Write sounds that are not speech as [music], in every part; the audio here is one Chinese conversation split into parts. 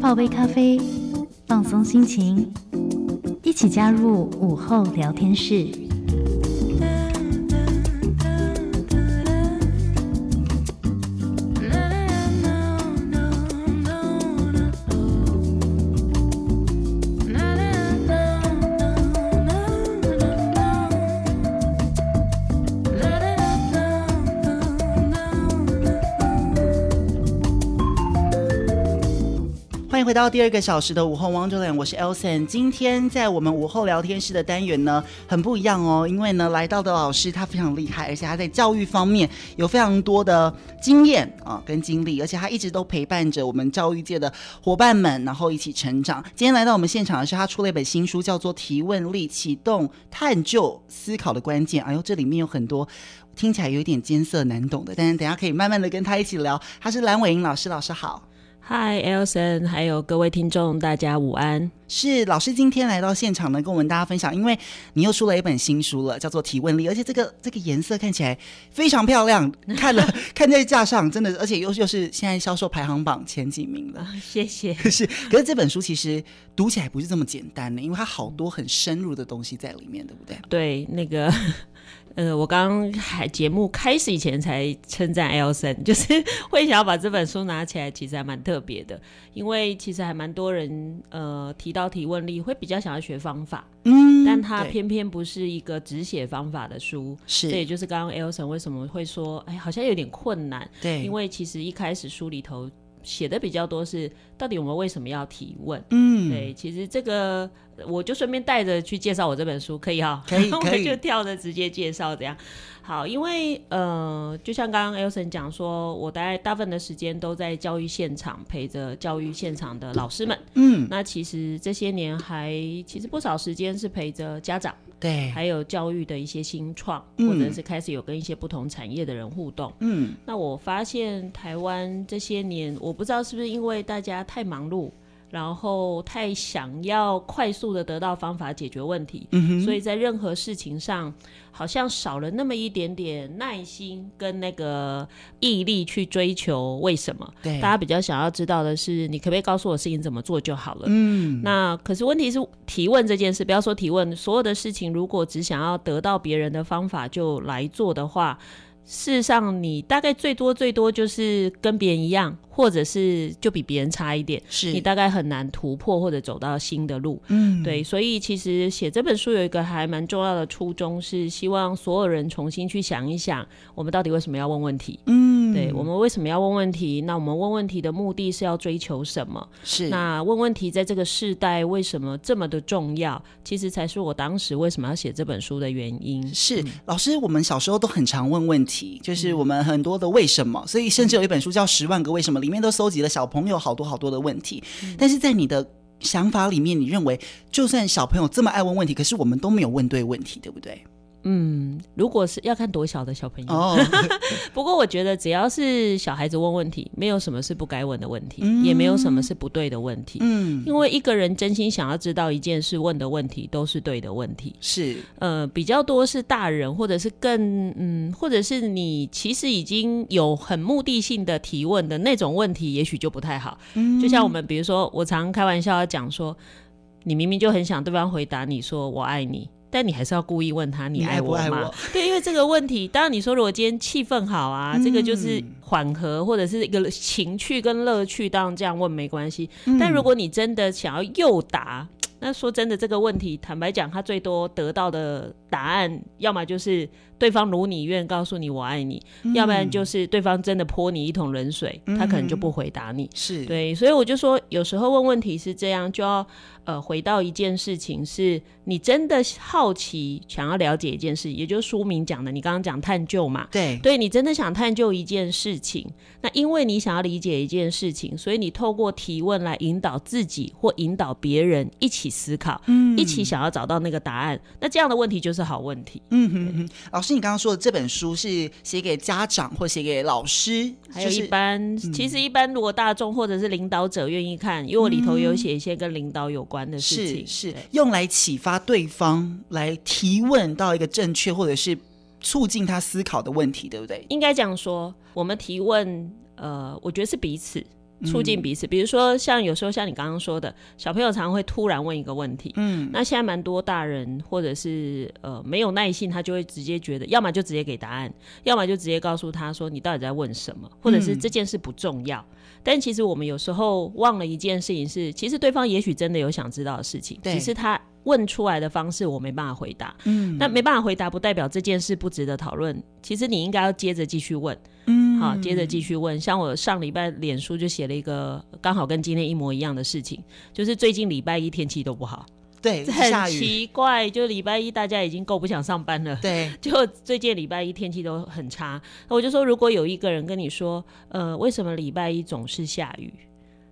泡杯咖啡，放松心情，一起加入午后聊天室。到第二个小时的午后汪教练我是 Elson。今天在我们午后聊天室的单元呢，很不一样哦，因为呢，来到的老师他非常厉害，而且他在教育方面有非常多的经验啊跟经历，而且他一直都陪伴着我们教育界的伙伴们，然后一起成长。今天来到我们现场的是他出了一本新书，叫做《提问力：启动探究思考的关键》。哎呦，这里面有很多听起来有点艰涩难懂的，但是等下可以慢慢的跟他一起聊。他是蓝伟英老师，老师好。嗨，Elson，还有各位听众，大家午安。是老师今天来到现场呢，跟我们大家分享，因为你又出了一本新书了，叫做《提问力》，而且这个这个颜色看起来非常漂亮，[laughs] 看了看在架上，真的，而且又又是现在销售排行榜前几名了。谢谢。可 [laughs] 是，可是这本书其实读起来不是这么简单的，因为它好多很深入的东西在里面，对不对？对，那个。呃，我刚刚还节目开始以前才称赞 Elson，[laughs] 就是会想要把这本书拿起来，其实还蛮特别的，因为其实还蛮多人呃提到提问力，会比较想要学方法，嗯，但他偏偏不是一个只写方法的书，是，这也就是刚刚 Elson 为什么会说，哎，好像有点困难，对，因为其实一开始书里头。写的比较多是到底我们为什么要提问？嗯，对，其实这个我就顺便带着去介绍我这本书，可以哈？可以，[laughs] 可以，就跳着直接介绍这样。好，因为呃，就像刚刚 Elson 讲说，我大概大部分的时间都在教育现场陪着教育现场的老师们。嗯，那其实这些年还其实不少时间是陪着家长。对，还有教育的一些新创，或者是开始有跟一些不同产业的人互动。嗯，那我发现台湾这些年，我不知道是不是因为大家太忙碌。然后太想要快速的得到方法解决问题，嗯，所以在任何事情上好像少了那么一点点耐心跟那个毅力去追求为什么？对，大家比较想要知道的是，你可不可以告诉我事情怎么做就好了？嗯，那可是问题是提问这件事，不要说提问，所有的事情如果只想要得到别人的方法就来做的话。事实上，你大概最多最多就是跟别人一样，或者是就比别人差一点，是你大概很难突破或者走到新的路。嗯，对，所以其实写这本书有一个还蛮重要的初衷，是希望所有人重新去想一想，我们到底为什么要问问题？嗯，对，我们为什么要问问题？那我们问问题的目的是要追求什么？是那问问题在这个世代为什么这么的重要？其实才是我当时为什么要写这本书的原因。是老师，我们小时候都很常问问题。就是我们很多的为什么，所以甚至有一本书叫《十万个为什么》，里面都搜集了小朋友好多好多的问题。但是在你的想法里面，你认为就算小朋友这么爱问问题，可是我们都没有问对问题，对不对？嗯，如果是要看多小的小朋友，oh. [laughs] 不过我觉得只要是小孩子问问题，没有什么是不该问的问题，嗯，也没有什么是不对的问题。嗯，因为一个人真心想要知道一件事，问的问题都是对的问题。是，呃，比较多是大人，或者是更嗯，或者是你其实已经有很目的性的提问的那种问题，也许就不太好。嗯，就像我们比如说，我常开玩笑要讲说，你明明就很想对方回答你说我爱你。但你还是要故意问他，你爱我吗？爱不爱我？对，因为这个问题，当然你说如果今天气氛好啊，嗯，这个就是缓和或者是一个情趣跟乐趣，当然这样问没关系，嗯。但如果你真的想要诱答，那说真的，这个问题坦白讲，他最多得到的答案，要么就是对方如你愿告诉你我爱你，嗯，要不然就是对方真的泼你一桶冷水，他可能就不回答你。是，对，所以我就说，有时候问问题是这样，就要。呃，回到一件事情，是你真的好奇，想要了解一件事，也就是书名讲的，你刚刚讲探究嘛？对，对，你真的想探究一件事情，那因为你想要理解一件事情，所以你透过提问来引导自己或引导别人一起思考，嗯，一起想要找到那个答案。那这样的问题就是好问题。嗯哼哼，老师，你刚刚说的这本书是写给家长或写给老师，还有一般，就是嗯、其实一般如果大众或者是领导者愿意看，因为我里头有写一些跟领导有关。是是用来启发对方来提问到一个正确或者是促进他思考的问题，对不对？应该这样说，我们提问，呃，我觉得是彼此，促进彼此。比如说，像有时候像你刚刚说的，小朋友常常会突然问一个问题，嗯，那现在蛮多大人或者是呃没有耐性，他就会直接觉得，要么就直接给答案，要么就直接告诉他说你到底在问什么，或者是这件事不重要。嗯、但其实我们有时候忘了一件事情是，其实对方也许真的有想知道的事情，只是他。问出来的方式我没办法回答，嗯，那没办法回答不代表这件事不值得讨论。其实你应该要接着继续问，嗯，好，接着继续问。像我上礼拜脸书就写了一个刚好跟今天一模一样的事情，就是最近礼拜一天气都不好，对，[laughs] 很奇怪，就礼拜一大家已经够不想上班了，对，[laughs] 就最近礼拜一天气都很差。我就说，如果有一个人跟你说，呃，为什么礼拜一总是下雨？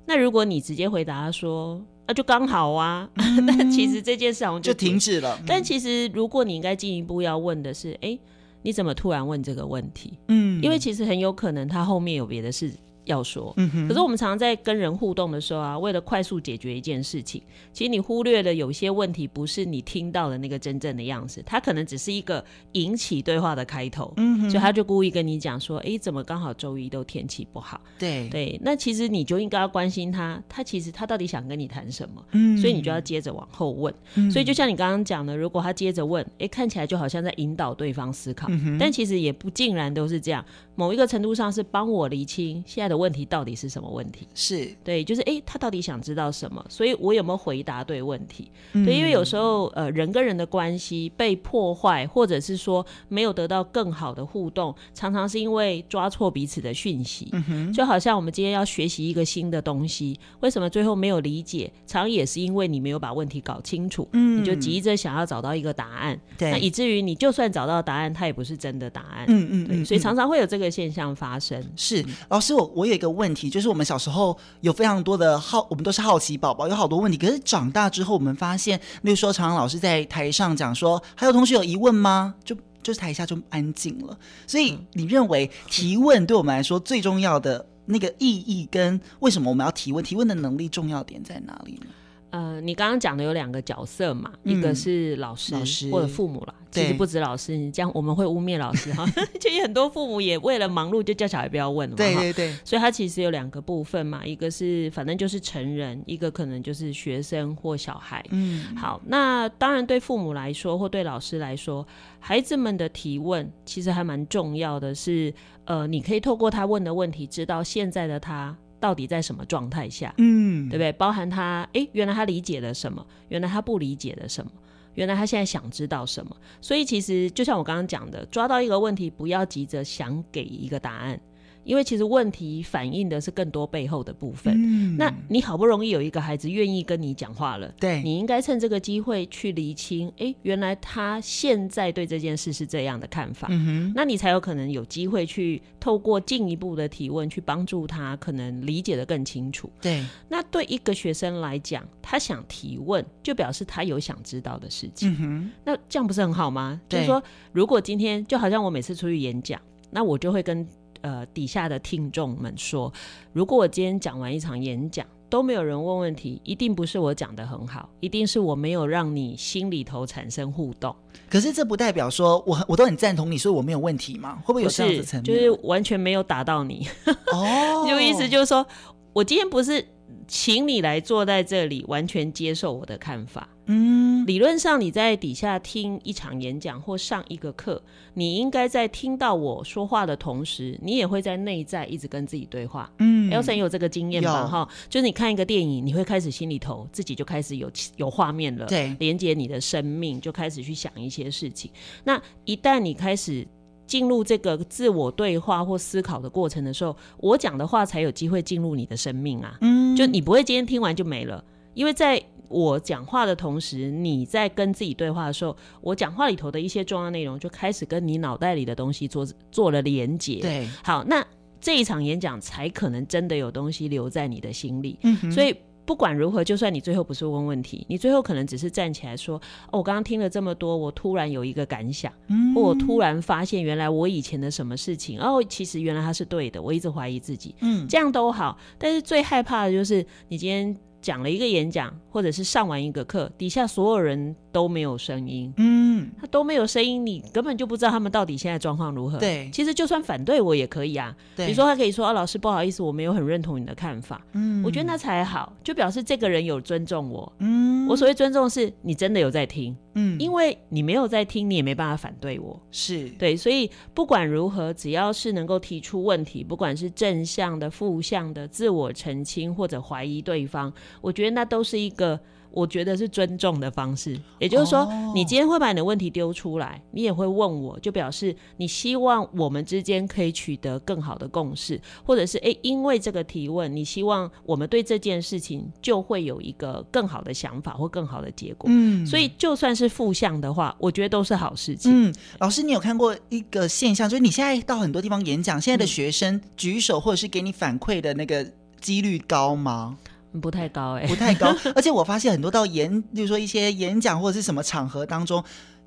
那如果你直接回答他说，那、啊、就刚好啊，[laughs] 嗯、但其实这件事好像就，就停止了。但其实，如果你应该进一步要问的是，哎、欸，你怎么突然问这个问题？嗯，因为其实很有可能他后面有别的事。要说，可是我们常常在跟人互动的时候啊，为了快速解决一件事情，其实你忽略了有些问题不是你听到的那个真正的样子，它可能只是一个引起对话的开头，嗯，所以他就故意跟你讲说，哎、欸，怎么刚好周一都天气不好？对。对，那其实你就应该要关心他，他其实他到底想跟你谈什么？嗯，所以你就要接着往后问。嗯、所以就像你刚刚讲的，如果他接着问，哎、欸，看起来就好像在引导对方思考，嗯、但其实也不尽然都是这样，某一个程度上是帮我厘清现在的问题到底是什么问题？是对，就是哎、欸，他到底想知道什么？所以我有没有回答对问题？嗯、对，因为有时候呃，人跟人的关系被破坏，或者是说没有得到更好的互动，常常是因为抓错彼此的讯息。嗯哼，就好像我们今天要学习一个新的东西，为什么最后没有理解？常常也是因为你没有把问题搞清楚，嗯，你就急着想要找到一个答案，对，那以至于你就算找到答案，它也不是真的答案。嗯嗯，对，所以常常会有这个现象发生。是，老师，我我有一个问。问题就是我们小时候有非常多的好，我们都是好奇宝宝，有好多问题。可是长大之后，我们发现，例如说，常常老师在台上讲说，还有同学有疑问吗？就就是台下就安静了。所以你认为提问对我们来说最重要的那个意义，跟为什么我们要提问？提问的能力重要点在哪里呢？呃，你刚刚讲的有两个角色嘛，嗯、一个是老师，老师或者父母啦。其实不止老师，你这样我们会污蔑老师哈。[laughs] 其实很多父母也为了忙碌，就叫小孩不要问。对对对。所以他其实有两个部分嘛，一个是反正就是成人，一个可能就是学生或小孩。嗯。好，那当然对父母来说，或对老师来说，孩子们的提问其实还蛮重要的是，呃，你可以透过他问的问题，知道现在的他。到底在什么状态下？嗯，对不对？包含他，哎、欸，原来他理解了什么？原来他不理解了什么？原来他现在想知道什么？所以其实就像我刚刚讲的，抓到一个问题，不要急着想给一个答案。因为其实问题反映的是更多背后的部分。嗯，那你好不容易有一个孩子愿意跟你讲话了，对，你应该趁这个机会去厘清，哎，原来他现在对这件事是这样的看法。嗯哼，那你才有可能有机会去透过进一步的提问，去帮助他可能理解的更清楚。对，那对一个学生来讲，他想提问，就表示他有想知道的事情。嗯哼，那这样不是很好吗？就是说，如果今天就好像我每次出去演讲，那我就会跟。呃，底下的听众们说，如果我今天讲完一场演讲都没有人问问题，一定不是我讲的很好，一定是我没有让你心里头产生互动。可是这不代表说我我都很赞同你说我没有问题吗？会不会有这样子层面？就是完全没有打到你。哦，[laughs] 就意思就是说我今天不是请你来坐在这里，完全接受我的看法。嗯，理论上你在底下听一场演讲或上一个课，你应该在听到我说话的同时，你也会在内在一直跟自己对话。嗯，Elson 有这个经验吧？哈，就是你看一个电影，你会开始心里头自己就开始有有画面了，对，连接你的生命，就开始去想一些事情。那一旦你开始进入这个自我对话或思考的过程的时候，我讲的话才有机会进入你的生命啊。嗯，就你不会今天听完就没了，因为在。我讲话的同时，你在跟自己对话的时候，我讲话里头的一些重要内容就开始跟你脑袋里的东西做做了连接。对，好，那这一场演讲才可能真的有东西留在你的心里。嗯哼，所以不管如何，就算你最后不是问问题，你最后可能只是站起来说：“哦，我刚刚听了这么多，我突然有一个感想，嗯，或我突然发现原来我以前的什么事情，哦，其实原来他是对的，我一直怀疑自己。”嗯，这样都好，但是最害怕的就是你今天。讲了一个演讲，或者是上完一个课，底下所有人都没有声音。嗯。嗯，他都没有声音，你根本就不知道他们到底现在状况如何。对，其实就算反对我也可以啊。对，比如说他可以说：“啊，老师不好意思，我没有很认同你的看法。”嗯，我觉得那才好，就表示这个人有尊重我。嗯，我所谓尊重是你真的有在听。嗯，因为你没有在听，你也没办法反对我。是对，所以不管如何，只要是能够提出问题，不管是正向的、负向的、自我澄清或者怀疑对方，我觉得那都是一个。我觉得是尊重的方式，也就是说，哦、你今天会把你的问题丢出来，你也会问我，就表示你希望我们之间可以取得更好的共识，或者是诶，因为这个提问，你希望我们对这件事情就会有一个更好的想法或更好的结果。嗯，所以就算是负向的话，我觉得都是好事情。嗯，老师，你有看过一个现象，就是你现在到很多地方演讲，现在的学生举手或者是给你反馈的那个几率高吗？不太高哎、欸，不太高。[laughs] 而且我发现很多到演，就是说一些演讲或者是什么场合当中，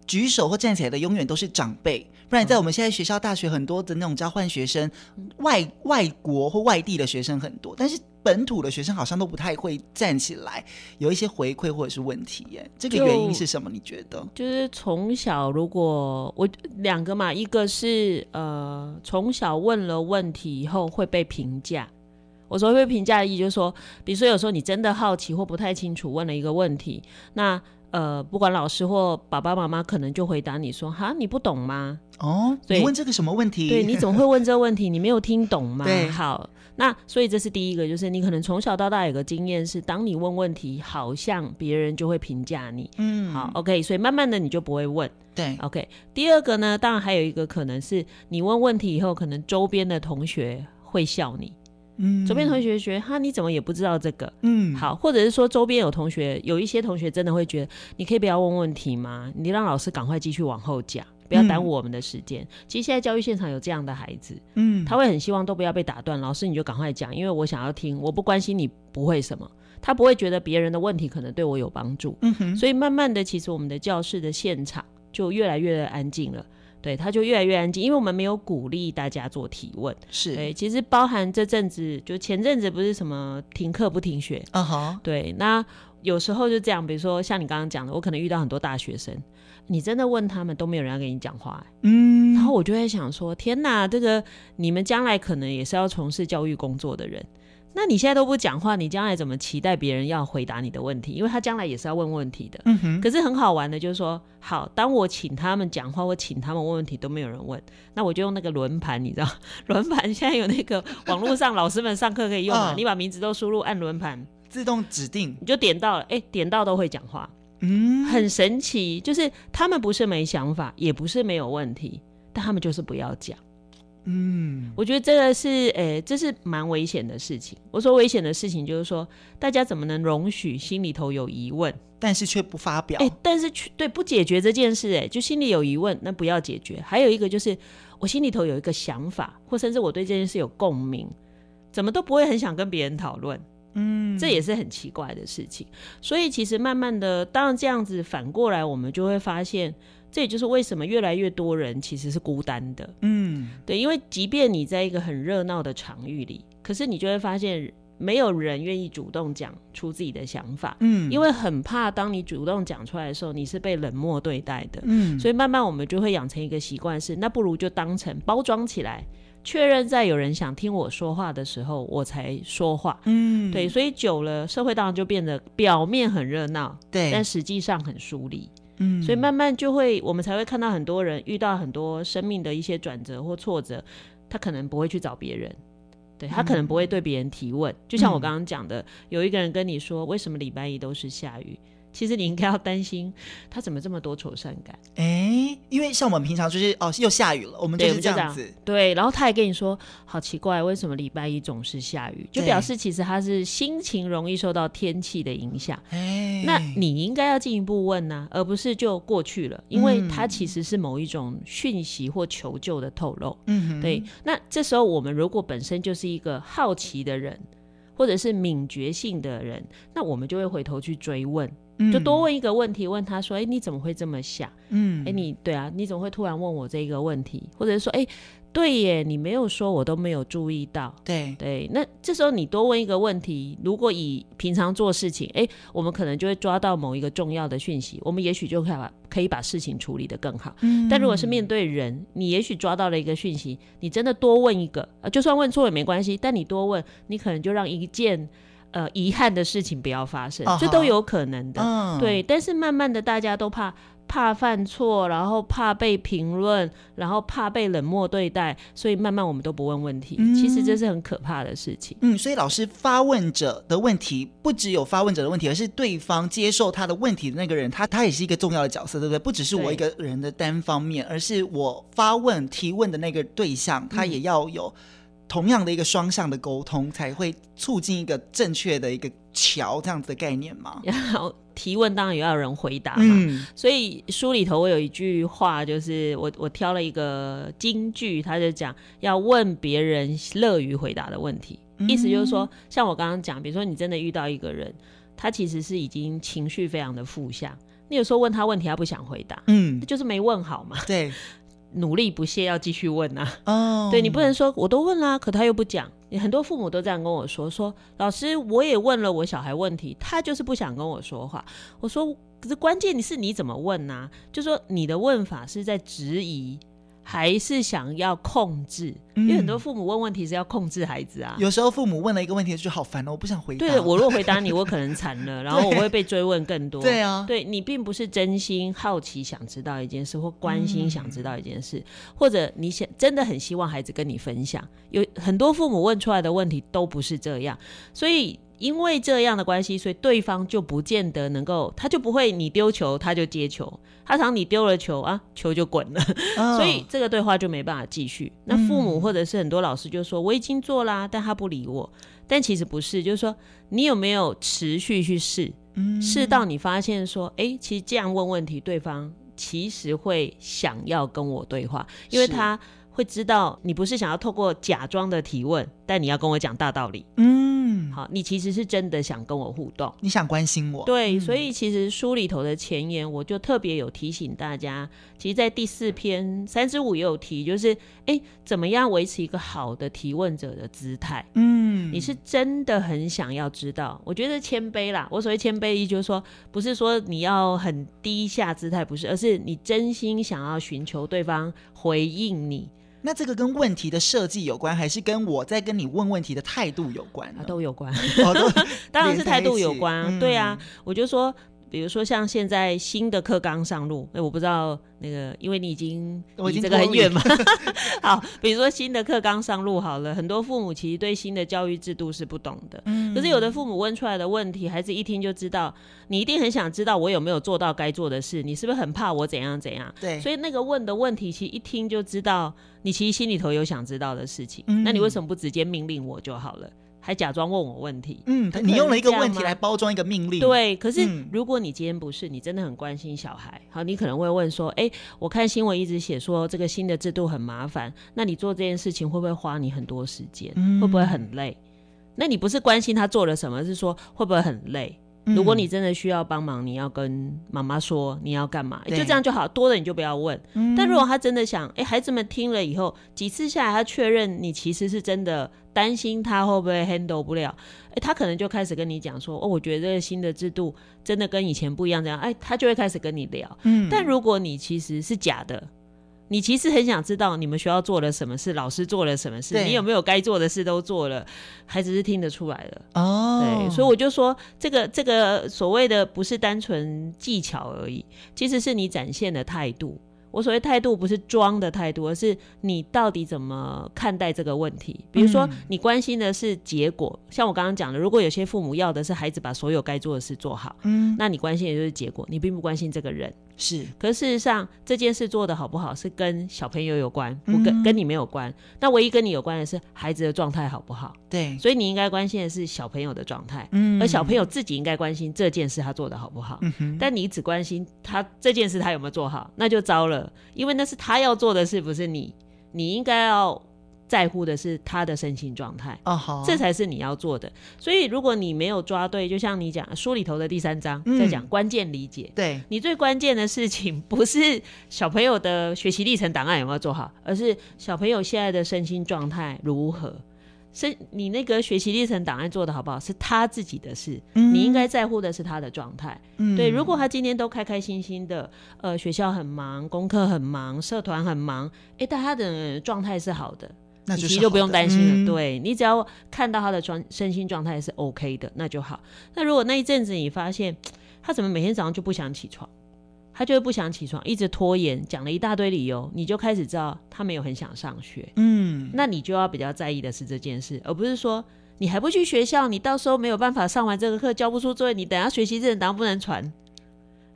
举手或站起来的永远都是长辈。不然在我们现在学校、大学很多的那种交换学生，外外国或外地的学生很多，但是本土的学生好像都不太会站起来，有一些回馈或者是问题耶。这个原因是什么？你觉得？就是从小如果我两个嘛，一个是呃从小问了问题以后会被评价。我说会评价的意义就是说，比如说有时候你真的好奇或不太清楚，问了一个问题，那呃，不管老师或爸爸妈妈可能就回答你说：“哈，你不懂吗？”哦，对，你问这个什么问题？对，你总会问这个问题，[laughs] 你没有听懂吗？对，好，那所以这是第一个，就是你可能从小到大有个经验是，当你问问题，好像别人就会评价你。嗯，好，OK，所以慢慢的你就不会问。对，OK。第二个呢，当然还有一个可能是你问问题以后，可能周边的同学会笑你。嗯，周边同学觉得哈，你怎么也不知道这个？嗯，好，或者是说周边有同学，有一些同学真的会觉得，你可以不要问问题吗？你让老师赶快继续往后讲，不要耽误我们的时间。嗯、其实现在教育现场有这样的孩子，嗯，他会很希望都不要被打断，老师你就赶快讲，因为我想要听，我不关心你不会什么，他不会觉得别人的问题可能对我有帮助。嗯哼，所以慢慢的，其实我们的教室的现场就越来越安静了。对，他就越来越安静，因为我们没有鼓励大家做提问。是，对，其实包含这阵子，就前阵子不是什么停课不停学，啊哈、uh，huh. 对，那有时候就这样，比如说像你刚刚讲的，我可能遇到很多大学生，你真的问他们都没有人要跟你讲话，嗯，然后我就会想说，天哪，这个你们将来可能也是要从事教育工作的人。那你现在都不讲话，你将来怎么期待别人要回答你的问题？因为他将来也是要问问题的。嗯哼。可是很好玩的，就是说，好，当我请他们讲话，我请他们问问题，都没有人问，那我就用那个轮盘，你知道，轮盘现在有那个 [laughs] 网络上老师们上课可以用嘛？你把名字都输入，按轮盘，自动指定，你就点到了，哎，点到都会讲话，嗯，很神奇。就是他们不是没想法，也不是没有问题，但他们就是不要讲。嗯，我觉得这个是，诶、欸，这是蛮危险的事情。我说危险的事情，就是说，大家怎么能容许心里头有疑问，但是却不发表？哎、欸，但是却对不解决这件事，哎，就心里有疑问，那不要解决。还有一个就是，我心里头有一个想法，或甚至我对这件事有共鸣，怎么都不会很想跟别人讨论。嗯，这也是很奇怪的事情。所以其实慢慢的，当然这样子反过来，我们就会发现。这也就是为什么越来越多人其实是孤单的，嗯，对，因为即便你在一个很热闹的场域里，可是你就会发现没有人愿意主动讲出自己的想法，嗯，因为很怕当你主动讲出来的时候，你是被冷漠对待的，嗯，所以慢慢我们就会养成一个习惯是，那不如就当成包装起来，确认在有人想听我说话的时候，我才说话，嗯，对，所以久了，社会当然就变得表面很热闹，对，但实际上很疏离。嗯，所以慢慢就会，我们才会看到很多人遇到很多生命的一些转折或挫折，他可能不会去找别人，对，他可能不会对别人提问，嗯、就像我刚刚讲的，有一个人跟你说，为什么礼拜一都是下雨？其实你应该要担心他怎么这么多愁善感？哎、欸，因为像我们平常就是哦，又下雨了，我们就是这样子。对，对，然后他还跟你说，好奇怪，为什么礼拜一总是下雨？就表示其实他是心情容易受到天气的影响。哎、欸，那你应该要进一步问呢、啊，而不是就过去了，因为他其实是某一种讯息或求救的透露。嗯哼，对。那这时候我们如果本身就是一个好奇的人，或者是敏觉性的人，那我们就会回头去追问。嗯、就多问一个问题，问他说：“哎，你怎么会这么想？嗯，哎，你对啊，你怎么会突然问我这个问题？或者是说，哎。”对耶，你没有说，我都没有注意到。对对，那这时候你多问一个问题，如果以平常做事情，哎，我们可能就会抓到某一个重要的讯息，我们也许就可以把可以把事情处理得更好。嗯，但如果是面对人，你也许抓到了一个讯息，你真的多问一个，就算问错也没关系，但你多问，你可能就让一件呃遗憾的事情不要发生，这都有可能的。嗯，对，但是慢慢的大家都怕。怕犯错，然后怕被评论，然后怕被冷漠对待，所以慢慢我们都不问问题。嗯、其实这是很可怕的事情。嗯，所以老师发问者的问题不只有发问者的问题，而是对方接受他的问题的那个人，他他也是一个重要的角色，对不对？不只是我一个人的单方面，而是我发问提问的那个对象，他也要有同样的一个双向的沟通，才会促进一个正确的一个桥这样子的概念嘛。[laughs] 然后提问当然也要有人回答嘛，嗯、所以书里头我有一句话，就是我我挑了一个金句，他就讲要问别人乐于回答的问题，嗯、意思就是说，像我刚刚讲，比如说你真的遇到一个人，他其实是已经情绪非常的负向，你有时候问他问题，他不想回答，嗯，就是没问好嘛，对。[laughs] 努力不懈，要继续问啊！哦，oh. [laughs] 对，你不能说我都问啦，可他又不讲。很多父母都这样跟我说：说老师，我也问了我小孩问题，他就是不想跟我说话。我说，可是关键你是你怎么问呢、啊？就说你的问法是在质疑。还是想要控制，因为很多父母问问题是要控制孩子啊。有时候父母问了一个问题就好烦哦，我不想回答。对，我如果回答你，我可能惨了，[laughs] 然后我会被追问更多。对啊，对你并不是真心好奇想知道一件事，或关心想知道一件事，或者你想真的很希望孩子跟你分享。有很多父母问出来的问题都不是这样，所以。因为这样的关系，所以对方就不见得能够，他就不会你丢球他就接球，他常你丢了球啊，球就滚了，[laughs] 哦、所以这个对话就没办法继续。那父母或者是很多老师就说、嗯、我已经做啦，但他不理我，但其实不是，就是说你有没有持续去试，试、嗯、到你发现说，哎，其实这样问问题，对方其实会想要跟我对话，因为他会知道你不是想要透过假装的提问，但你要跟我讲大道理，嗯。嗯，好，你其实是真的想跟我互动，你想关心我，对，嗯、所以其实书里头的前言，我就特别有提醒大家，其实，在第四篇三之五也有提，就是，哎，怎么样维持一个好的提问者的姿态？嗯，你是真的很想要知道，我觉得谦卑啦，我所谓谦卑意就是说，不是说你要很低下姿态，不是，而是你真心想要寻求对方回应你。那这个跟问题的设计有关，还是跟我在跟你问问题的态度有关？啊，都有关，哦、都 [laughs] 当然是态度有关。嗯、对啊，我就说。比如说像现在新的课纲上路，哎，我不知道那个，因为你已经离这个很远嘛。[laughs] 好，比如说新的课纲上路好了，很多父母其实对新的教育制度是不懂的。嗯。可是有的父母问出来的问题，孩子一听就知道，你一定很想知道我有没有做到该做的事，你是不是很怕我怎样怎样？对。所以那个问的问题，其实一听就知道，你其实心里头有想知道的事情。嗯。那你为什么不直接命令我就好了？还假装问我问题，嗯，你用了一个问题来包装一个命令，对。可是如果你今天不是，你真的很关心小孩，好，你可能会问说，哎，我看新闻一直写说这个新的制度很麻烦，那你做这件事情会不会花你很多时间？会不会很累？那你不是关心他做了什么，是说会不会很累？如果你真的需要帮忙，你要跟妈妈说你要干嘛，就这样就好。多的你就不要问。但如果他真的想，哎，孩子们听了以后几次下来，他确认你其实是真的担心他会不会 handle 不了，哎，他可能就开始跟你讲说，哦，我觉得这个新的制度真的跟以前不一样，这样，哎，他就会开始跟你聊。但如果你其实是假的。你其实很想知道你们学校做了什么事，老师做了什么事，你有没有该做的事都做了，孩子是听得出来的哦。对，所以我就说，这个这个所谓的不是单纯技巧而已，其实是你展现的态度。我所谓态度不是装的态度，而是你到底怎么看待这个问题。比如说，你关心的是结果，嗯、像我刚刚讲的，如果有些父母要的是孩子把所有该做的事做好，嗯，那你关心的就是结果，你并不关心这个人。是，可是事实上这件事做的好不好是跟小朋友有关，不跟、嗯、跟你没有关。那唯一跟你有关的是孩子的状态好不好？对，所以你应该关心的是小朋友的状态，嗯，而小朋友自己应该关心这件事他做的好不好。嗯哼，但你只关心他这件事他有没有做好，那就糟了，因为那是他要做的事，不是你。你应该要在乎的是他的身心状态。哦，好，这才是你要做的。所以如果你没有抓对，就像你讲书里头的第三章、嗯、在讲关键理解，对，你最关键的事情不是小朋友的学习历程档案有没有做好，而是小朋友现在的身心状态如何。是你那个学习历程档案做的好不好，是他自己的事。嗯、你应该在乎的是他的状态。嗯、对，如果他今天都开开心心的，呃，学校很忙，功课很忙，社团很忙，哎，但他的状态是好的，那其实就不用担心了。嗯、对，你只要看到他的状身心状态是 OK 的，那就好。那如果那一阵子你发现他怎么每天早上就不想起床？他就是不想起床，一直拖延，讲了一大堆理由，你就开始知道他没有很想上学。嗯，那你就要比较在意的是这件事，而不是说你还不去学校，你到时候没有办法上完这个课，交不出作业，你等下学习这档不能传。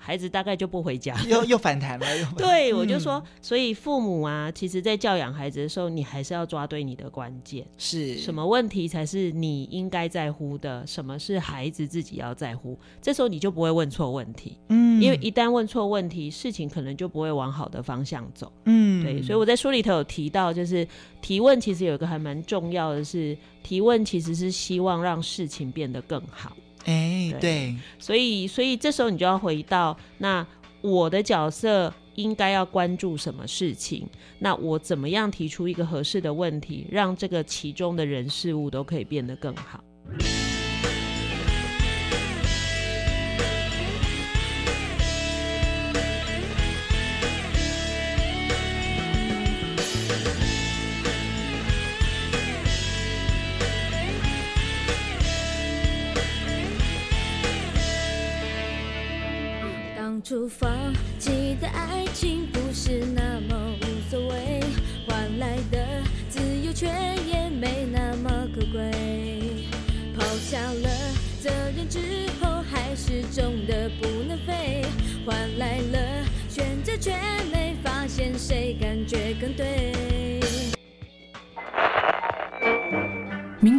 孩子大概就不回家，又又反弹了。[laughs] 对，我就说，嗯、所以父母啊，其实在教养孩子的时候，你还是要抓对你的关键，是什么问题才是你应该在乎的，什么是孩子自己要在乎，这时候你就不会问错问题。嗯，因为一旦问错问题，事情可能就不会往好的方向走。嗯，对，所以我在书里头有提到，就是提问其实有一个还蛮重要的是，提问其实是希望让事情变得更好。哎，对，对，所以，所以这时候你就要回到那我的角色应该要关注什么事情？那我怎么样提出一个合适的问题，让这个其中的人事物都可以变得更好？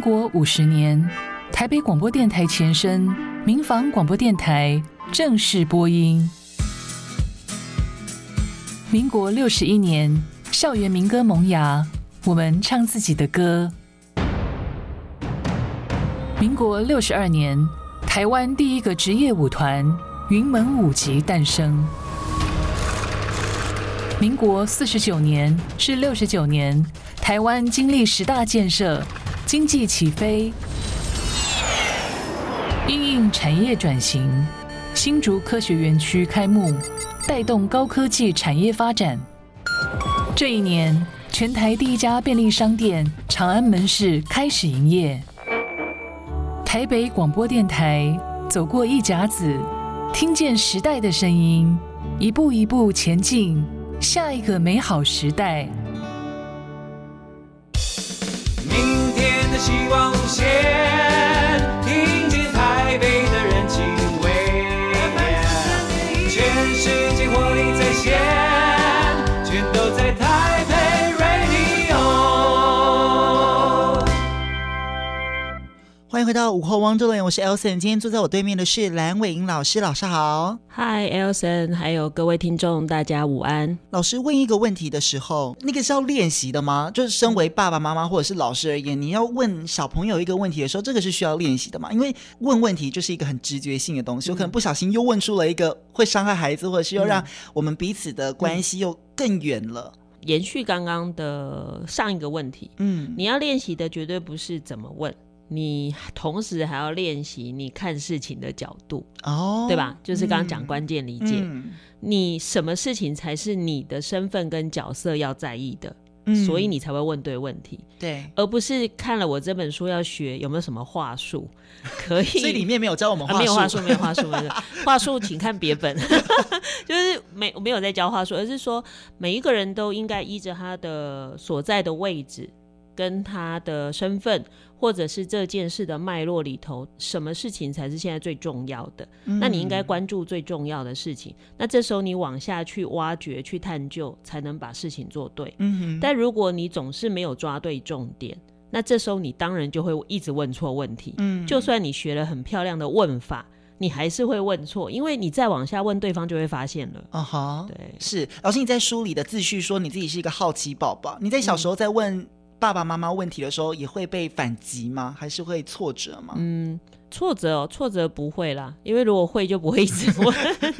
国五十年，台北广播电台前身民防广播电台。正式播音。民国六十一年，校园民歌萌芽，我们唱自己的歌。民国六十二年，台湾第一个职业舞团云门舞集诞生。民国四十九年至六十九年，台湾经历十大建设，经济起飞，因应产业转型。新竹科学园区开幕，带动高科技产业发展。这一年，全台第一家便利商店长安门市开始营业。台北广播电台走过一甲子，听见时代的声音，一步一步前进，下一个美好时代。希望无限欢迎回到午后汪周连，我是 Elson。今天坐在我对面的是蓝伟英老师，老师好。Hi Elson，还有各位听众，大家午安。老师问一个问题的时候，那个是要练习的吗？就是身为爸爸妈妈或者是老师而言，你要问小朋友一个问题的时候，这个是需要练习的吗？因为问问题就是一个很直觉性的东西，我可能不小心又问出了一个会伤害孩子，或者是又让我们彼此的关系又更远了。延续刚刚的上一个问题，嗯，你要练习的绝对不是怎么问。你同时还要练习你看事情的角度哦，对吧？就是刚刚讲关键理解，嗯、你什么事情才是你的身份跟角色要在意的，嗯、所以你才会问对问题，对，而不是看了我这本书要学有没有什么话术 [laughs] 可以，所以里面没有教我们话术、啊，没有话术，[laughs] 没有话术，话术，请看别本，[laughs] 就是没没有在教话术，而是说每一个人都应该依着他的所在的位置。跟他的身份，或者是这件事的脉络里头，什么事情才是现在最重要的？嗯、那你应该关注最重要的事情。那这时候你往下去挖掘、去探究，才能把事情做对。嗯哼。但如果你总是没有抓对重点，那这时候你当然就会一直问错问题。嗯。就算你学了很漂亮的问法，你还是会问错，因为你再往下问，对方就会发现了。啊哈。对。是老师，你在书里的自序说你自己是一个好奇宝宝，你在小时候在问。爸爸妈妈问题的时候，也会被反击吗？还是会挫折吗？嗯。挫折哦，挫折不会啦，因为如果会就不会一直问。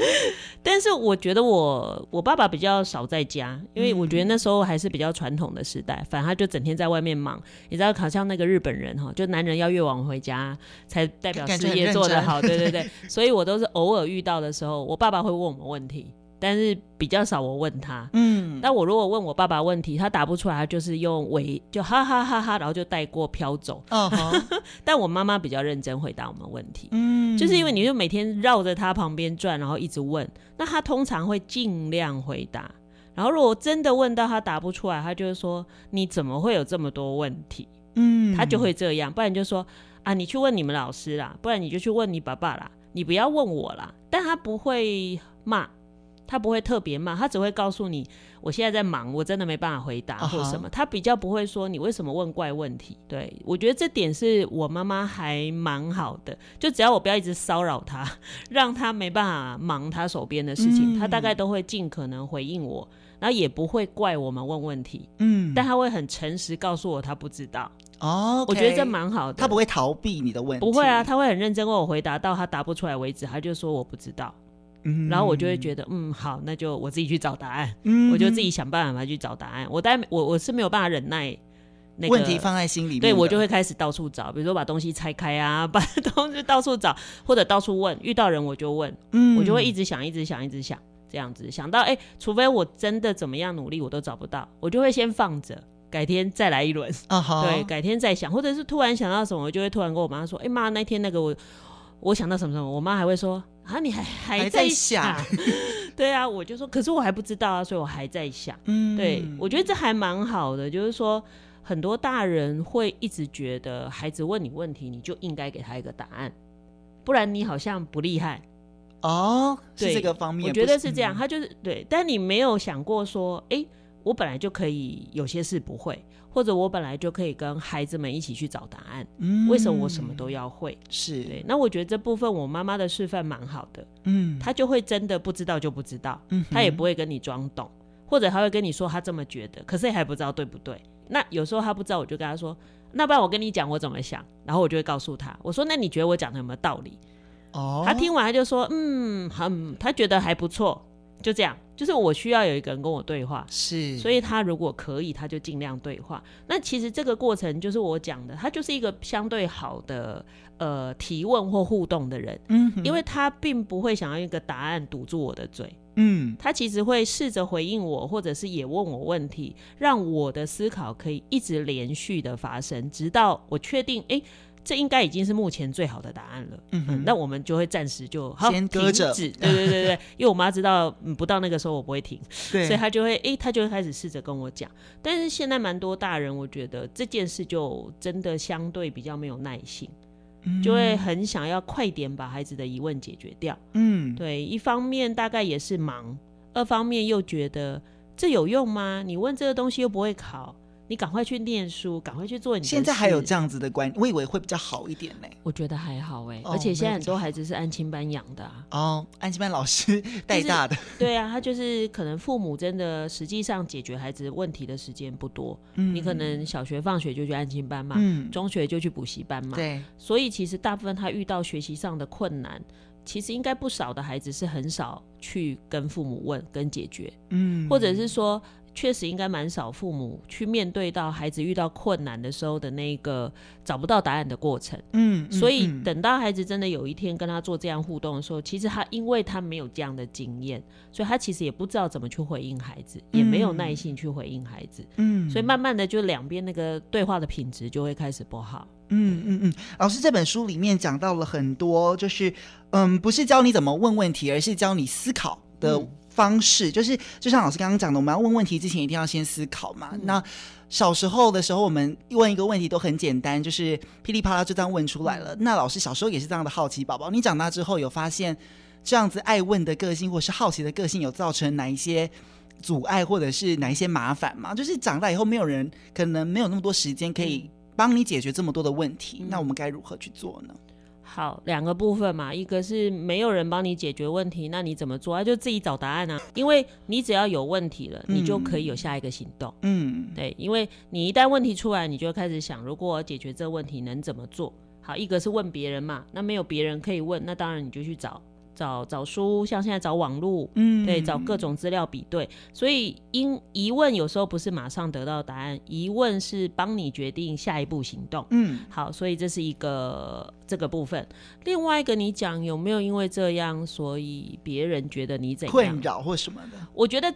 [laughs] 但是我觉得我我爸爸比较少在家，因为我觉得那时候还是比较传统的时代，反正他就整天在外面忙。你知道，好像那个日本人哈，就男人要越晚回家才代表事业做得好，对对对。所以我都是偶尔遇到的时候，我爸爸会问我们问题。但是比较少我问他，嗯，但我如果问我爸爸问题，他答不出来，他就是用尾就哈哈哈哈，然后就带过飘走。哦，[laughs] 但我妈妈比较认真回答我们问题，嗯，就是因为你就每天绕着他旁边转，然后一直问，那他通常会尽量回答。然后如果真的问到他答不出来，他就是说你怎么会有这么多问题？嗯，他就会这样，不然就说啊，你去问你们老师啦，不然你就去问你爸爸啦，你不要问我啦。但他不会骂。他不会特别慢，他只会告诉你，我现在在忙，我真的没办法回答或什么。Uh huh. 他比较不会说你为什么问怪问题。对，我觉得这点是我妈妈还蛮好的，就只要我不要一直骚扰他，[laughs] 让他没办法忙他手边的事情，他、嗯、大概都会尽可能回应我，然后也不会怪我们问问题。嗯，但他会很诚实告诉我他不知道。哦，okay, 我觉得这蛮好的。他不会逃避你的问题，不会啊，他会很认真为我回答到他答不出来为止，他就说我不知道。然后我就会觉得，嗯，好，那就我自己去找答案，嗯、我就自己想办法去找答案。我当然，我我是没有办法忍耐那个问题放在心里面，对我就会开始到处找，比如说把东西拆开啊，[laughs] 把东西到处找，或者到处问，遇到人我就问，嗯，我就会一直想，一直想，一直想，这样子想到，哎，除非我真的怎么样努力我都找不到，我就会先放着，改天再来一轮，对，改天再想，或者是突然想到什么，我就会突然跟我妈说，哎妈，那天那个我。我想到什么什么，我妈还会说啊，你还还在想？[laughs] 对啊，我就说，可是我还不知道啊，所以我还在想。嗯，对，我觉得这还蛮好的，就是说很多大人会一直觉得孩子问你问题，你就应该给他一个答案，不然你好像不厉害哦。对，是这个方面，我觉得是这样。他就是对，但你没有想过说，哎、欸。我本来就可以有些事不会，或者我本来就可以跟孩子们一起去找答案。嗯，为什么我什么都要会？是对。那我觉得这部分我妈妈的示范蛮好的。嗯，她就会真的不知道就不知道，嗯，她也不会跟你装懂，或者她会跟你说她这么觉得，可是也还不知道对不对。那有时候她不知道，我就跟她说，那不然我跟你讲我怎么想，然后我就会告诉她，我说那你觉得我讲的有没有道理？哦，她听完她就说，嗯，很，她觉得还不错。就这样，就是我需要有一个人跟我对话，是，所以他如果可以，他就尽量对话。那其实这个过程就是我讲的，他就是一个相对好的呃提问或互动的人，嗯哼，因为他并不会想要一个答案堵住我的嘴，嗯，他其实会试着回应我，或者是也问我问题，让我的思考可以一直连续的发生，直到我确定，哎。这应该已经是目前最好的答案了。嗯哼，那我们就会暂时就好先搁着。对对对对，[laughs] 因为我妈知道，嗯，不到那个时候我不会停，对，所以她就会，诶，她就会开始试着跟我讲。但是现在蛮多大人，我觉得这件事就真的相对比较没有耐性，嗯，就会很想要快点把孩子的疑问解决掉。嗯，对，一方面大概也是忙，二方面又觉得这有用吗？你问这个东西又不会考。你赶快去念书，赶快去做你的。现在还有这样子的观，我以为会比较好一点呢。我觉得还好哎，而且现在很多孩子是安亲班养的啊。哦，安亲班老师带大的。对啊，他就是可能父母真的实际上解决孩子问题的时间不多。嗯。你可能小学放学就去安亲班嘛，嗯，中学就去补习班嘛。对。所以其实大部分他遇到学习上的困难，其实应该不少的孩子是很少去跟父母问跟解决。嗯。或者是说。确实应该蛮少父母去面对到孩子遇到困难的时候的那个找不到答案的过程。嗯，所以等到孩子真的有一天跟他做这样互动的时候，其实他因为他没有这样的经验，所以他其实也不知道怎么去回应孩子，也没有耐心去回应孩子。嗯，所以慢慢的就两边那个对话的品质就会开始不好。嗯嗯嗯，老师这本书里面讲到了很多，就是嗯，不是教你怎么问问题，而是教你思考的。嗯方式就是，就像老师刚刚讲的，我们要问问题之前一定要先思考嘛。嗯、那小时候的时候，我们问一个问题都很简单，就是噼里啪啦就这样问出来了。嗯、那老师小时候也是这样的好奇宝宝，你长大之后有发现这样子爱问的个性，或是好奇的个性，有造成哪一些阻碍，或者是哪一些麻烦吗？就是长大以后没有人可能没有那么多时间可以帮你解决这么多的问题，嗯、那我们该如何去做呢？好，两个部分嘛，一个是没有人帮你解决问题，那你怎么做啊？就自己找答案啊。因为你只要有问题了，你就可以有下一个行动。嗯，对，因为你一旦问题出来，你就开始想，如果我解决这个问题能怎么做？好，一个是问别人嘛，那没有别人可以问，那当然你就去找。找找书，像现在找网络，嗯，对，找各种资料比对。所以因疑问有时候不是马上得到答案，疑问是帮你决定下一步行动。嗯，好，所以这是一个这个部分。另外一个，你讲有没有因为这样，所以别人觉得你怎样困扰或什么的？我觉得，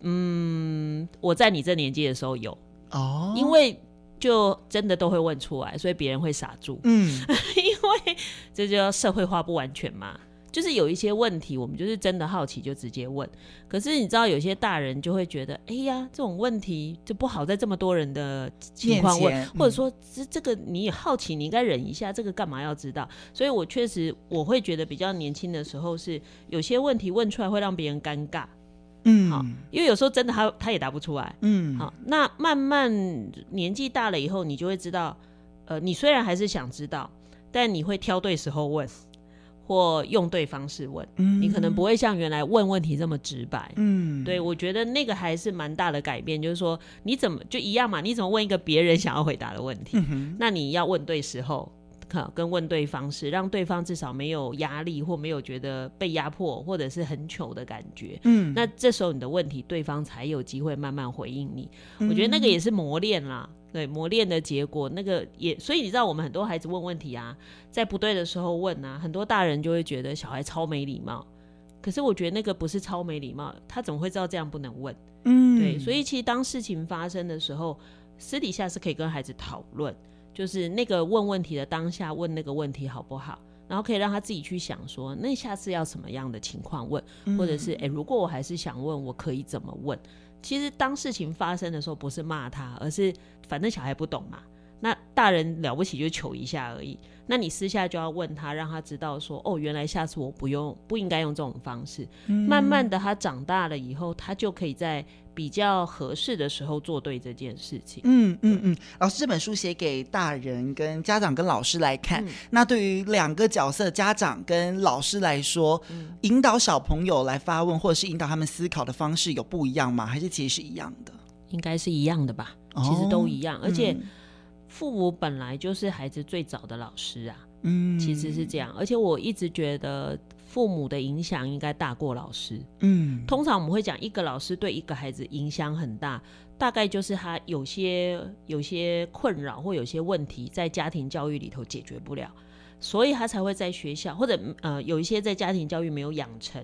嗯，我在你这年纪的时候有哦，因为就真的都会问出来，所以别人会傻住。嗯，[laughs] 因为这就叫社会化不完全嘛。就是有一些问题，我们就是真的好奇就直接问。可是你知道，有些大人就会觉得，哎呀，这种问题就不好在这么多人的情况问，或者说这这个你也好奇，你应该忍一下，这个干嘛要知道？所以我确实我会觉得比较年轻的时候是有些问题问出来会让别人尴尬，嗯，好，因为有时候真的他他也答不出来，嗯，好，那慢慢年纪大了以后，你就会知道，呃，你虽然还是想知道，但你会挑对时候问。或用对方式问，嗯，你可能不会像原来问问题这么直白，嗯，对，我觉得那个还是蛮大的改变，就是说你怎么就一样嘛？你怎么问一个别人想要回答的问题？嗯，那你要问对时候，跟问对方式，让对方至少没有压力或没有觉得被压迫或者是很糗的感觉，嗯，那这时候你的问题对方才有机会慢慢回应你。我觉得那个也是磨练啦。对磨练的结果，那个也，所以你知道，我们很多孩子问问题啊，在不对的时候问啊，很多大人就会觉得小孩超没礼貌。可是我觉得那个不是超没礼貌，他怎么会知道这样不能问？嗯，对，所以其实当事情发生的时候，私底下是可以跟孩子讨论，就是那个问问题的当下问那个问题好不好？然后可以让他自己去想说，那下次要什么样的情况问，或者是哎，如果我还是想问，我可以怎么问？其实当事情发生的时候，不是骂他，而是反正小孩不懂嘛。那大人了不起就求一下而已。那你私下就要问他，让他知道说，哦，原来下次我不用不应该用这种方式。嗯。慢慢的，他长大了以后，他就可以在比较合适的时候做对这件事情。嗯嗯嗯。老师这本书写给大人、跟家长、跟老师来看。嗯。那对于两个角色，家长跟老师来说，嗯，引导小朋友来发问，或者是引导他们思考的方式有不一样吗？还是其实是一样的？应该是一样的吧。其实都一样，哦，而且。嗯父母本来就是孩子最早的老师啊，嗯，其实是这样，而且我一直觉得父母的影响应该大过老师，嗯，通常我们会讲一个老师对一个孩子影响很大，大概就是他有些有些困扰或有些问题在家庭教育里头解决不了，所以他才会在学校或者呃有一些在家庭教育没有养成，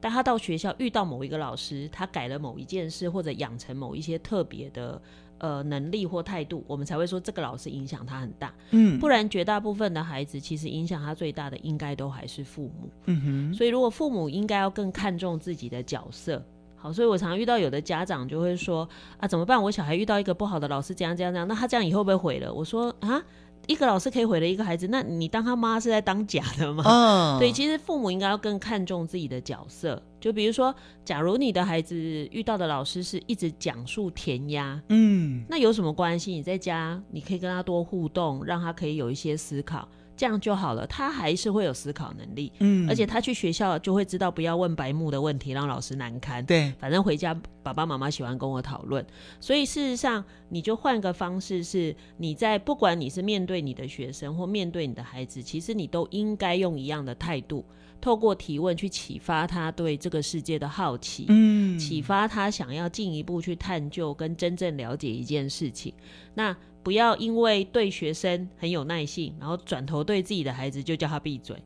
但他到学校遇到某一个老师，他改了某一件事或者养成某一些特别的。呃，能力或态度，我们才会说这个老师影响他很大。嗯，不然绝大部分的孩子，其实影响他最大的，应该都还是父母。嗯哼，所以如果父母应该要更看重自己的角色。好，所以我常常遇到有的家长就会说啊，怎么办？我小孩遇到一个不好的老师，这样这样这样，那他这样以后会不会毁了？我说啊。一个老师可以毁了一个孩子，那你当他妈是在当假的吗？嗯，对，其实父母应该要更看重自己的角色。就比如说，假如你的孩子遇到的老师是一直讲述填鸭，嗯，那有什么关系？你在家你可以跟他多互动，让他可以有一些思考。这样就好了，他还是会有思考能力，嗯，而且他去学校就会知道不要问白目的问题，让老师难堪。对，反正回家爸爸妈妈喜欢跟我讨论，所以事实上你就换个方式，是你在不管你是面对你的学生或面对你的孩子，其实你都应该用一样的态度，透过提问去启发他对这个世界的好奇，嗯，启发他想要进一步去探究跟真正了解一件事情。那不要因为对学生很有耐性，然后转头对自己的孩子就叫他闭嘴。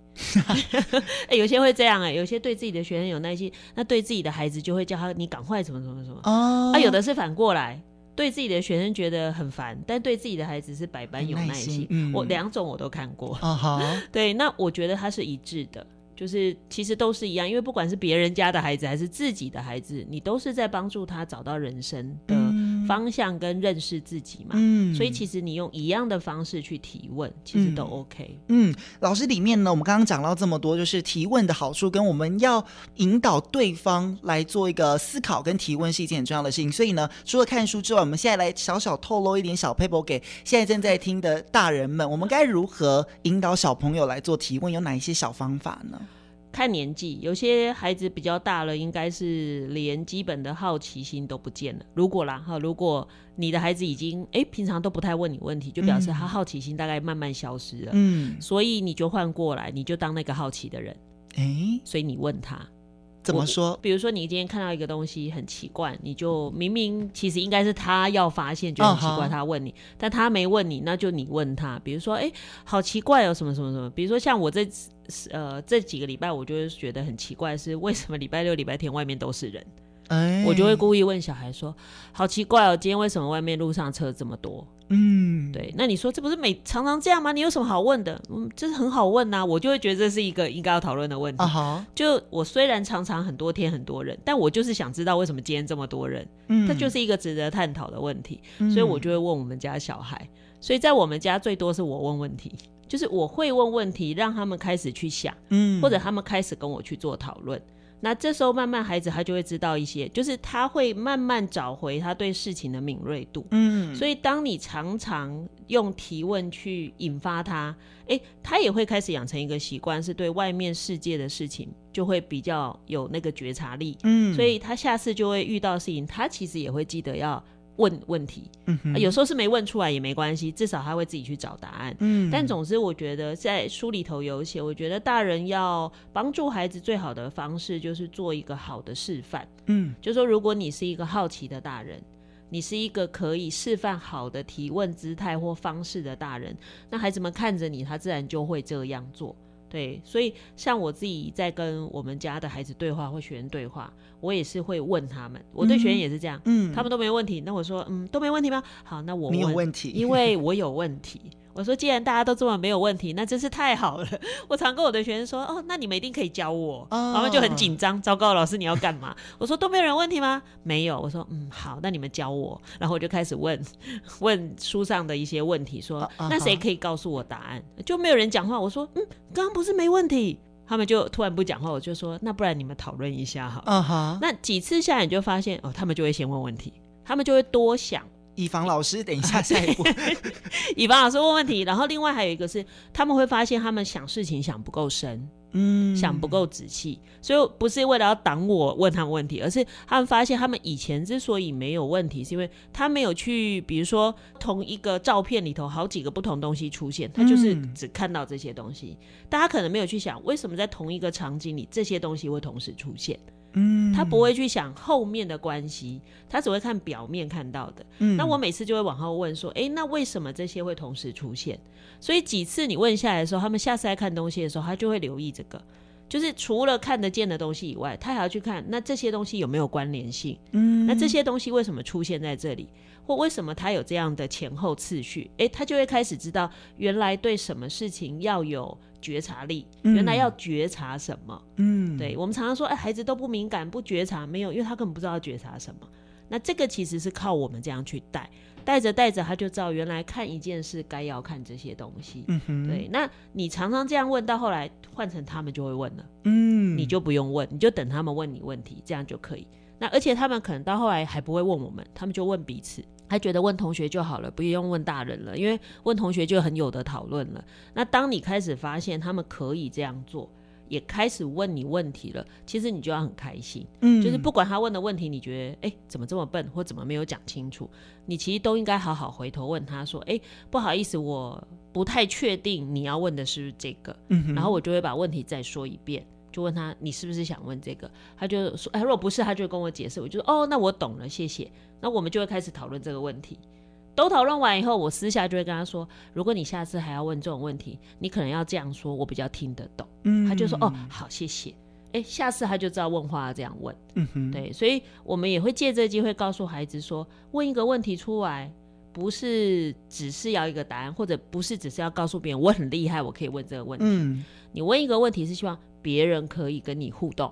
哎、[laughs] 欸，有些会这样哎、欸，有些对自己的学生有耐心，那对自己的孩子就会叫他你赶快什么什么什么。哦。啊，有的是反过来，对自己的学生觉得很烦，但对自己的孩子是百般有耐心。耐心嗯、我两种我都看过。[laughs] 对，那我觉得他是一致的。就是其实都是一样，因为不管是别人家的孩子还是自己的孩子，你都是在帮助他找到人生的方向跟认识自己嘛。嗯，所以其实你用一样的方式去提问，其实都 OK。嗯，老师里面呢，我们刚刚讲到这么多，就是提问的好处，跟我们要引导对方来做一个思考跟提问是一件很重要的事情。所以呢，除了看书之外，我们现在来小小透露一点小 paper 给现在正在听的大人们，我们该如何引导小朋友来做提问？有哪一些小方法呢？看年纪，有些孩子比较大了，应该是连基本的好奇心都不见了。如果啦哈，如果你的孩子已经哎、欸、平常都不太问你问题，就表示他好奇心大概慢慢消失了。嗯，所以你就换过来，你就当那个好奇的人。哎、欸，所以你问他。怎么说？比如说，你今天看到一个东西很奇怪，你就明明其实应该是他要发现就很奇怪，他问你，uh. 但他没问你，那就你问他。比如说，哎、欸，好奇怪哦，什么什么什么。比如说，像我这呃这几个礼拜，我就会觉得很奇怪，是为什么礼拜六、礼拜天外面都是人？哎，我就会故意问小孩说：“好奇怪哦，今天为什么外面路上车这么多？”嗯，对。那你说这不是每常常这样吗？你有什么好问的？嗯，这是很好问呐、啊。我就会觉得这是一个应该要讨论的问题。啊、uh. 就我虽然常常很多天很多人，但我就是想知道为什么今天这么多人。嗯，这就是一个值得探讨的问题。所以我就会问我们家小孩。所以在我们家最多是我问问题，就是我会问问题，让他们开始去想，嗯，或者他们开始跟我去做讨论。那这时候慢慢孩子他就会知道一些，就是他会慢慢找回他对事情的敏锐度。嗯，所以当你常常用提问去引发他，诶，他也会开始养成一个习惯，是对外面世界的事情就会比较有那个觉察力。嗯，所以他下次就会遇到事情，他其实也会记得要。问问题，嗯、啊，有时候是没问出来也没关系，至少他会自己去找答案。嗯，但总之，我觉得在书里头有写，我觉得大人要帮助孩子最好的方式就是做一个好的示范。嗯，就说如果你是一个好奇的大人，你是一个可以示范好的提问姿态或方式的大人，那孩子们看着你，他自然就会这样做。对，所以像我自己在跟我们家的孩子对话或学员对话，我也是会问他们。我对学员也是这样，嗯，他们都没问题，那我说，嗯，都没问题吗？好，那我有问题，因为我有问题。我说，既然大家都这么没有问题，那真是太好了。我常跟我的学生说，哦，那你们一定可以教我。他、oh. 们就很紧张，糟糕，老师你要干嘛？[laughs] 我说都没有人问题吗？没有。我说，嗯，好，那你们教我。然后我就开始问问书上的一些问题，说，uh. 那谁可以告诉我答案？就没有人讲话。我说，嗯，刚刚不是没问题？他们就突然不讲话。我就说，那不然你们讨论一下好。嗯哼。那几次下来，你就发现，哦，他们就会先问问题，他们就会多想。以防老师等一下下一步，以防老师问问题，然后另外还有一个是，他们会发现他们想事情想不够深，嗯，想不够仔细，所以不是为了要挡我问他们问题，而是他们发现他们以前之所以没有问题，是因为他没有去，比如说同一个照片里头好几个不同东西出现，他就是只看到这些东西，大家可能没有去想为什么在同一个场景里这些东西会同时出现。嗯，他不会去想后面的关系，他只会看表面看到的。嗯，那我每次就会往后问说，诶，那为什么这些会同时出现？所以几次你问下来的时候，他们下次来看东西的时候，他就会留意这个，就是除了看得见的东西以外，他还要去看那这些东西有没有关联性。嗯，那这些东西为什么出现在这里？或为什么他有这样的前后次序？诶，他就会开始知道原来对什么事情要有觉察力，原来要觉察什么？嗯，对，我们常常说，哎，孩子都不敏感、不觉察，没有，因为他根本不知道觉察什么。那这个其实是靠我们这样去带，带着带着他就知道，原来看一件事该要看这些东西。嗯哼，对。那你常常这样问，到后来换成他们就会问了，嗯，你就不用问，你就等他们问你问题，这样就可以。那而且他们可能到后来还不会问我们，他们就问彼此。还觉得问同学就好了，不用问大人了，因为问同学就很有的讨论了。那当你开始发现他们可以这样做，也开始问你问题了，其实你就要很开心。嗯，就是不管他问的问题，你觉得哎、欸、怎么这么笨，或怎么没有讲清楚，你其实都应该好好回头问他说，哎、欸、不好意思，我不太确定你要问的是不是这个。嗯，然后我就会把问题再说一遍。就问他，你是不是想问这个？他就说，哎，如果不是，他就跟我解释。我就说，哦，那我懂了，谢谢。那我们就会开始讨论这个问题。都讨论完以后，我私下就会跟他说，如果你下次还要问这种问题，你可能要这样说，我比较听得懂。嗯，他就说，哦，好，谢谢。哎，下次他就知道问话要这样问。嗯哼，对，所以我们也会借这个机会告诉孩子说，问一个问题出来，不是只是要一个答案，或者不是只是要告诉别人我很厉害，我可以问这个问题。嗯，你问一个问题是希望。别人可以跟你互动，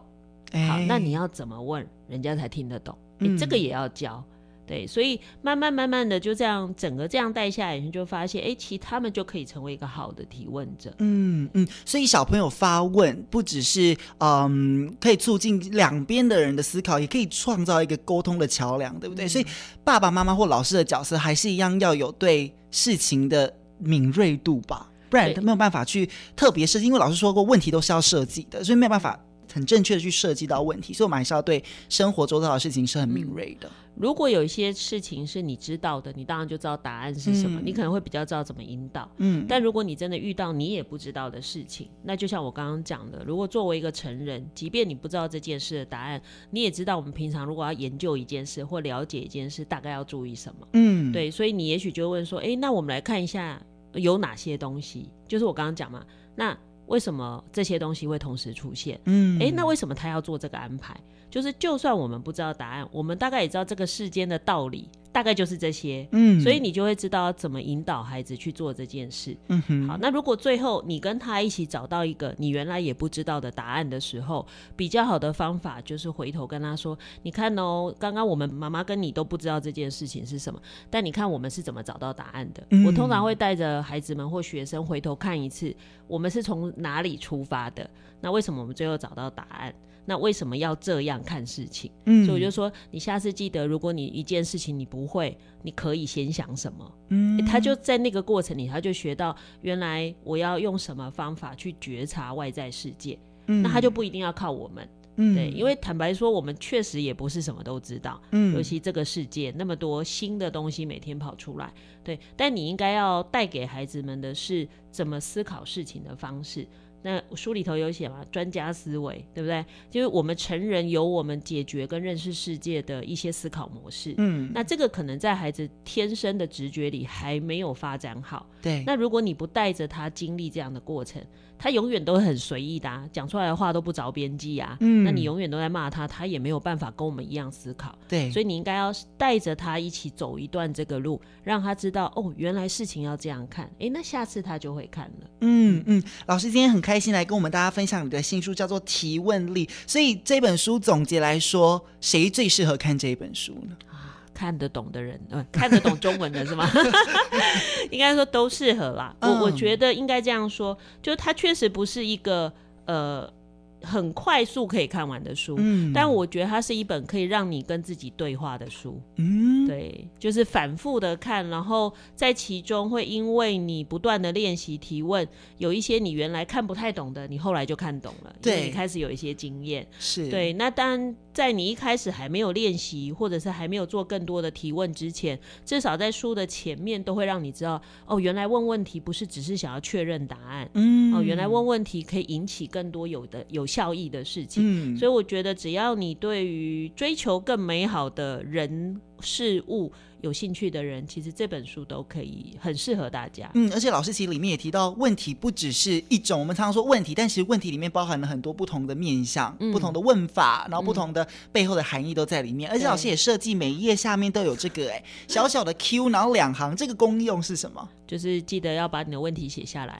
好，那你要怎么问，人家才听得懂？你、欸、这个也要教，对，所以慢慢慢慢的就这样整个这样带下来，你就发现，哎，其实他们就可以成为一个好的提问者。嗯嗯，所以小朋友发问不只是嗯可以促进两边的人的思考，也可以创造一个沟通的桥梁，对不对？嗯、所以爸爸妈妈或老师的角色还是一样要有对事情的敏锐度吧，不然他没有办法去特别设计。因为老师说过，问题都是要设计的，所以没有办法。很正确的去设计到问题，所以我们还是要对生活周遭的事情是很敏锐的。如果有一些事情是你知道的，你当然就知道答案是什么，嗯、你可能会比较知道怎么引导。嗯，但如果你真的遇到你也不知道的事情，那就像我刚刚讲的，如果作为一个成人，即便你不知道这件事的答案，你也知道我们平常如果要研究一件事或了解一件事，大概要注意什么。嗯，对，所以你也许就会问说，哎，那我们来看一下有哪些东西，就是我刚刚讲嘛，那。为什么这些东西会同时出现？嗯，诶，那为什么他要做这个安排？就是就算我们不知道答案，我们大概也知道这个世间的道理。大概就是这些，嗯，所以你就会知道怎么引导孩子去做这件事，嗯哼。好，那如果最后你跟他一起找到一个你原来也不知道的答案的时候，比较好的方法就是回头跟他说：“你看哦，刚刚我们妈妈跟你都不知道这件事情是什么，但你看我们是怎么找到答案的。嗯”我通常会带着孩子们或学生回头看一次，我们是从哪里出发的？那为什么我们最后找到答案？那为什么要这样看事情？嗯，所以我就说，你下次记得，如果你一件事情你不会，你可以先想什么？嗯，欸，他就在那个过程里，他就学到原来我要用什么方法去觉察外在世界。嗯，那他就不一定要靠我们。嗯，对，因为坦白说，我们确实也不是什么都知道。嗯，尤其这个世界那么多新的东西每天跑出来，对，但你应该要带给孩子们的是怎么思考事情的方式。那书里头有写嘛，专家思维，对不对？就是我们成人有我们解决跟认识世界的一些思考模式。嗯，那这个可能在孩子天生的直觉里还没有发展好。对。那如果你不带着他经历这样的过程，他永远都很随意的啊，讲出来的话都不着边际啊。嗯。那你永远都在骂他，他也没有办法跟我们一样思考。对。所以你应该要带着他一起走一段这个路，让他知道哦，原来事情要这样看。哎，那下次他就会看了。嗯嗯。老师今天很开心来跟我们大家分享你的新书，叫做《提问力》。所以这本书总结来说，谁最适合看这一本书呢？看得懂的人，呃，看得懂中文的是吗？[laughs] 应该说都适合啦。我我觉得应该这样说，就它确实不是一个呃。很快速可以看完的书，嗯，但我觉得它是一本可以让你跟自己对话的书，嗯，对，就是反复的看，然后在其中会因为你不断的练习提问，有一些你原来看不太懂的，你后来就看懂了，对，你开始有一些经验，是。对。那当然，在你一开始还没有练习，或者是还没有做更多的提问之前，至少在书的前面都会让你知道，哦，原来问问题不是只是想要确认答案，嗯，哦，原来问问题可以引起更多有的有效益的事情，嗯，所以我觉得只要你对于追求更美好的人事物有兴趣的人，其实这本书都可以很适合大家。嗯，而且老师其实里面也提到，问题不只是一种，我们常常说问题，但其实问题里面包含了很多不同的面向、嗯、不同的问法，然后不同的背后的含义都在里面。嗯、而且老师也设计每一页下面都有这个哎小小的 Q，然后两行，这个功用是什么？就是记得要把你的问题写下来，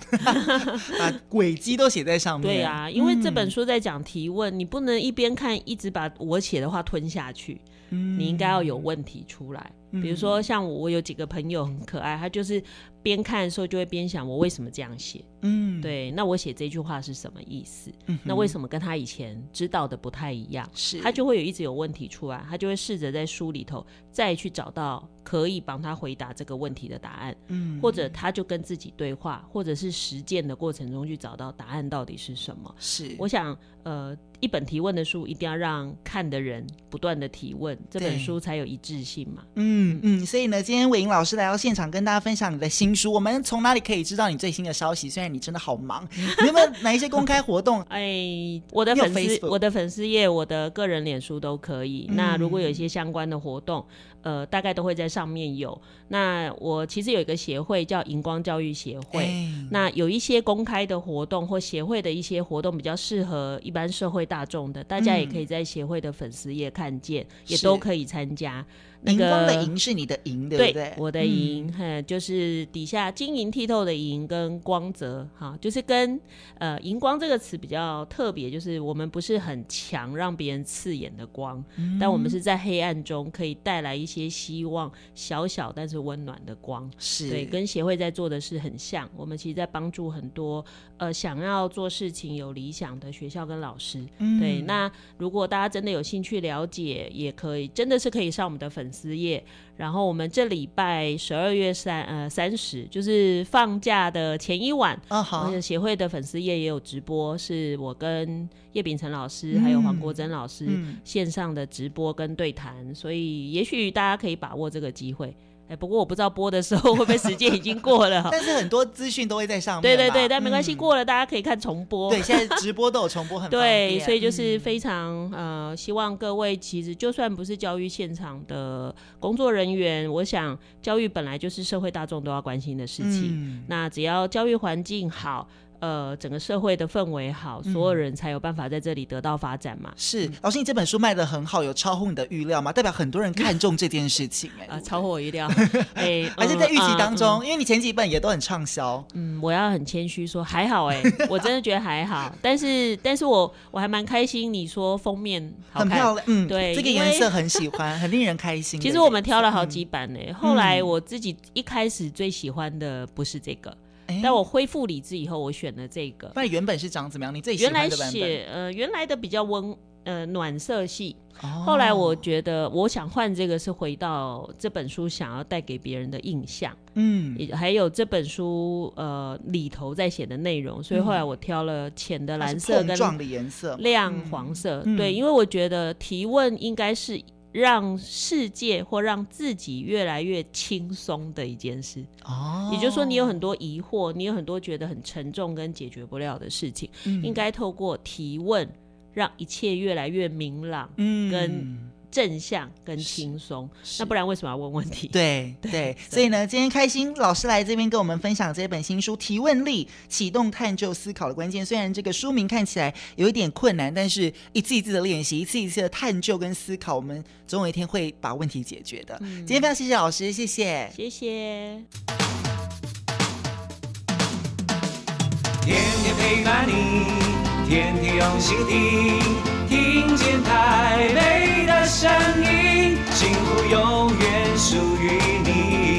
[laughs] 把轨迹都写在上面。对啊，因为这本书在讲提问，嗯、你不能一边看一直把我写的话吞下去。嗯、你应该要有问题出来，比如说像我，我有几个朋友很可爱，他就是边看的时候就会边想，我为什么这样写？嗯，对，那我写这句话是什么意思？嗯，那为什么跟他以前知道的不太一样？是，他就会有一直有问题出来，他就会试着在书里头再去找到可以帮他回答这个问题的答案。嗯，或者他就跟自己对话，或者是实践的过程中去找到答案到底是什么？是，我想，呃。一本提问的书，一定要让看的人不断的提问，这本书才有一致性嘛。嗯嗯，所以呢，今天伟英老师来到现场跟大家分享你的新书，我们从哪里可以知道你最新的消息？虽然你真的好忙，[laughs] 你有没有哪一些公开活动？[laughs] 哎，我的粉丝，我的粉丝页，我的个人脸书都可以。嗯、那如果有一些相关的活动，呃，大概都会在上面有。那我其实有一个协会叫荧光教育协会，欸、那有一些公开的活动或协会的一些活动比较适合一般社会大众的，大家也可以在协会的粉丝页看见，嗯、也都可以参加。荧、那个、光的荧是你的荧，对不对？对，我的荧，嗯，就是底底下晶莹剔透的荧跟光泽，哈，就是跟呃荧光这个词比较特别，就是我们不是很强让别人刺眼的光，嗯、但我们是在黑暗中可以带来一些希望，小小但是温暖的光。是对，跟协会在做的事很像。我们其实在帮助很多呃想要做事情有理想的学校跟老师。嗯、对，那如果大家真的有兴趣了解，也可以，真的是可以上我们的粉丝页。然后我们这礼拜十二月三呃三十，就是放假的前一晚，啊好，协会的粉丝页也有直播，是我跟叶秉辰老师、嗯、还有黄国珍老师线上的直播跟对谈，嗯、所以也许大家可以把握这个机会。哎，不过我不知道播的时候 [laughs] 会不会时间已经过了，[laughs] 但是很多资讯都会在上面。对对对，但没关系，过了大家可以看重播。对，现在直播都有重播，很 [laughs] 对，所以就是非常呃，希望各位其实就算不是教育现场的工作人员，我想教育本来就是社会大众都要关心的事情。那只要教育环境好。呃，整个社会的氛围好，所有人才有办法在这里得到发展嘛。嗯、是，老师，你这本书卖的很好，有超乎你的预料吗？代表很多人看中这件事情、欸，[laughs] 哎，啊，超乎我预料，[laughs] 哎，[laughs] 而且在预期当中，嗯、因为你前几本也都很畅销。嗯，我要很谦虚说，还好、欸，哎，我真的觉得还好。但是，但是我我还蛮开心，你说封面很漂亮，嗯，对，这个颜色很喜欢，很令人开心。其实我们挑了好几版呢、欸，嗯、后来我自己一开始最喜欢的不是这个。但我恢复理智以后，我选了这个。那原本是长怎么样？你最喜欢的版本？原来写呃，原来的比较温呃暖色系。哦、后来我觉得，我想换这个是回到这本书想要带给别人的印象。嗯，也还有这本书呃里头在写的内容，所以后来我挑了浅的蓝色跟亮黄色。嗯、对，因为我觉得提问应该是。让世界或让自己越来越轻松的一件事。哦，也就是说，你有很多疑惑，你有很多觉得很沉重跟解决不了的事情，嗯、应该透过提问，让一切越来越明朗，嗯，跟。正向跟轻松，那不然为什么要问问题？对 [laughs] 对，对所以呢，今天开心老师来这边跟我们分享这本新书《提问力：启动探究思考的关键》。虽然这个书名看起来有一点困难，但是一次一次的练习，一次一次的探究跟思考，我们总有一天会把问题解决的。嗯、今天非常谢谢老师，谢谢，谢谢。天天陪伴你，天天用心听，听见台北声音幸福永远属于你。